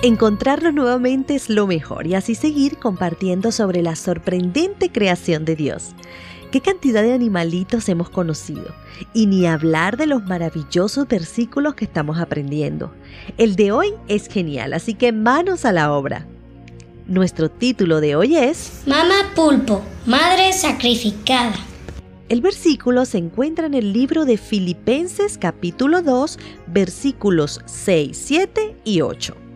Encontrarlo nuevamente es lo mejor y así seguir compartiendo sobre la sorprendente creación de Dios. ¿Qué cantidad de animalitos hemos conocido? Y ni hablar de los maravillosos versículos que estamos aprendiendo. El de hoy es genial, así que manos a la obra. Nuestro título de hoy es Mamá Pulpo, Madre Sacrificada. El versículo se encuentra en el libro de Filipenses capítulo 2 versículos 6, 7 y 8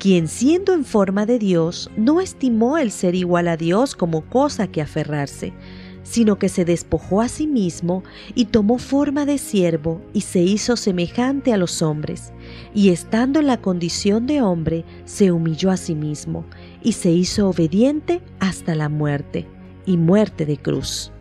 quien siendo en forma de Dios no estimó el ser igual a Dios como cosa que aferrarse, sino que se despojó a sí mismo y tomó forma de siervo y se hizo semejante a los hombres, y estando en la condición de hombre, se humilló a sí mismo y se hizo obediente hasta la muerte, y muerte de cruz.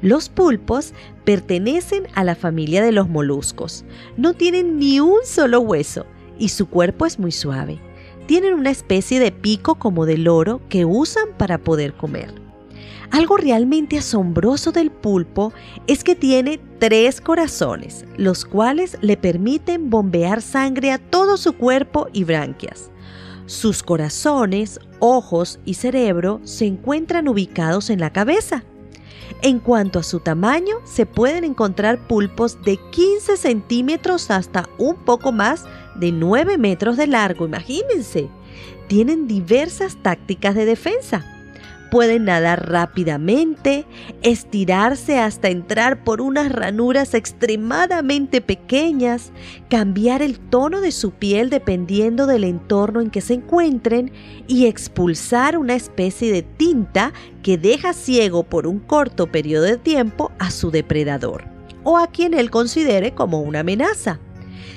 Los pulpos pertenecen a la familia de los moluscos. No tienen ni un solo hueso y su cuerpo es muy suave. Tienen una especie de pico como de loro que usan para poder comer. Algo realmente asombroso del pulpo es que tiene tres corazones, los cuales le permiten bombear sangre a todo su cuerpo y branquias. Sus corazones, ojos y cerebro se encuentran ubicados en la cabeza. En cuanto a su tamaño, se pueden encontrar pulpos de 15 centímetros hasta un poco más de 9 metros de largo, imagínense. Tienen diversas tácticas de defensa. Pueden nadar rápidamente, estirarse hasta entrar por unas ranuras extremadamente pequeñas, cambiar el tono de su piel dependiendo del entorno en que se encuentren y expulsar una especie de tinta que deja ciego por un corto periodo de tiempo a su depredador o a quien él considere como una amenaza.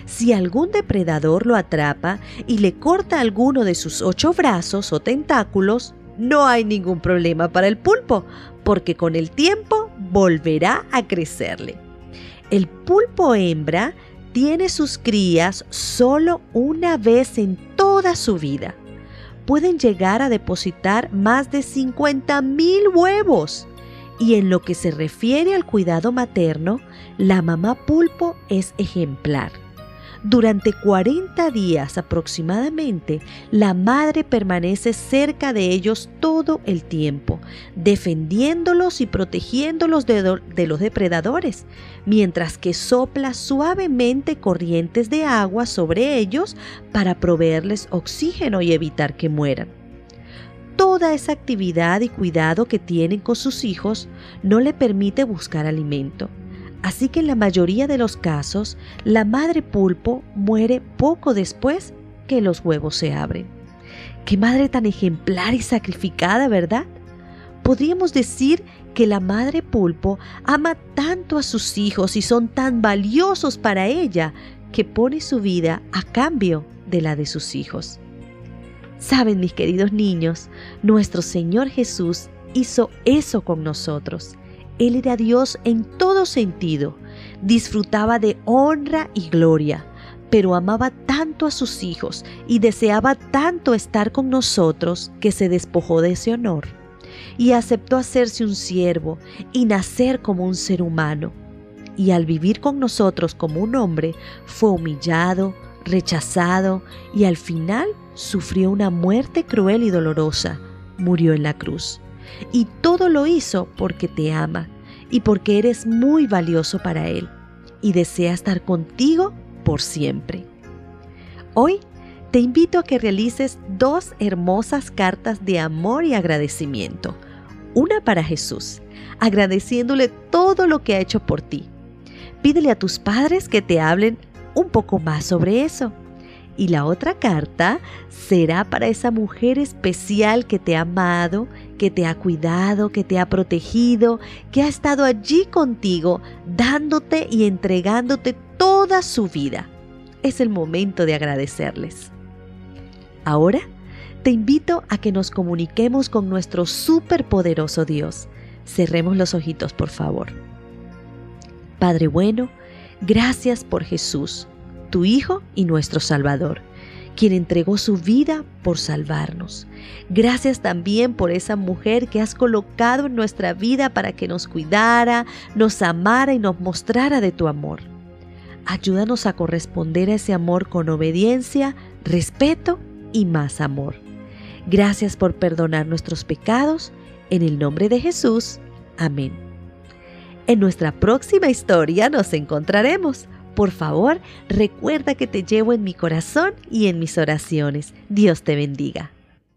Si algún depredador lo atrapa y le corta alguno de sus ocho brazos o tentáculos, no hay ningún problema para el pulpo, porque con el tiempo volverá a crecerle. El pulpo hembra tiene sus crías solo una vez en toda su vida. Pueden llegar a depositar más de 50 mil huevos. Y en lo que se refiere al cuidado materno, la mamá pulpo es ejemplar. Durante 40 días aproximadamente, la madre permanece cerca de ellos todo el tiempo, defendiéndolos y protegiéndolos de, de, los depredadores, mientras que sopla suavemente corrientes de agua sobre ellos para proveerles oxígeno y evitar que mueran. Toda esa actividad y cuidado que tienen con sus hijos no le permite buscar alimento Así que en la mayoría de los casos, la madre pulpo muere poco después que los huevos se abren. Qué madre tan ejemplar y sacrificada, ¿verdad? Podríamos decir que la madre pulpo ama tanto a sus hijos y son tan valiosos para ella que pone su vida a cambio de la de sus hijos. Saben, mis queridos niños, nuestro Señor Jesús hizo eso con nosotros. Él era Dios en todo sentido, disfrutaba de honra y gloria, pero amaba tanto a sus hijos y deseaba tanto estar con nosotros que se despojó de ese honor y aceptó hacerse un siervo y nacer como un ser humano. Y al vivir con nosotros como un hombre, fue humillado, rechazado y al final sufrió una muerte cruel y dolorosa. Murió en la cruz. Y todo lo hizo porque te ama y porque eres muy valioso para Él y desea estar contigo por siempre. Hoy te invito a que realices dos hermosas cartas de amor y agradecimiento. Una para Jesús, agradeciéndole todo lo que ha hecho por ti. Pídele a tus padres que te hablen un poco más sobre eso y la otra carta será para esa mujer especial que te ha amado, que te ha cuidado, que te ha protegido, que ha estado allí contigo, dándote y entregándote toda su vida. Es el momento de agradecerles. Ahora te invito a que nos comuniquemos con nuestro superpoderoso Dios. Cerremos los ojitos, por favor. Padre bueno, gracias por Jesús tu Hijo y nuestro Salvador, quien entregó su vida por salvarnos. Gracias también por esa mujer que has colocado en nuestra vida para que nos cuidara, nos amara y nos mostrara de tu amor. Ayúdanos a corresponder a ese amor con obediencia, respeto y más amor. Gracias por perdonar nuestros pecados. En el nombre de Jesús. Amén. En nuestra próxima historia nos encontraremos. Por favor, recuerda que te llevo en mi corazón y en mis oraciones. Dios te bendiga.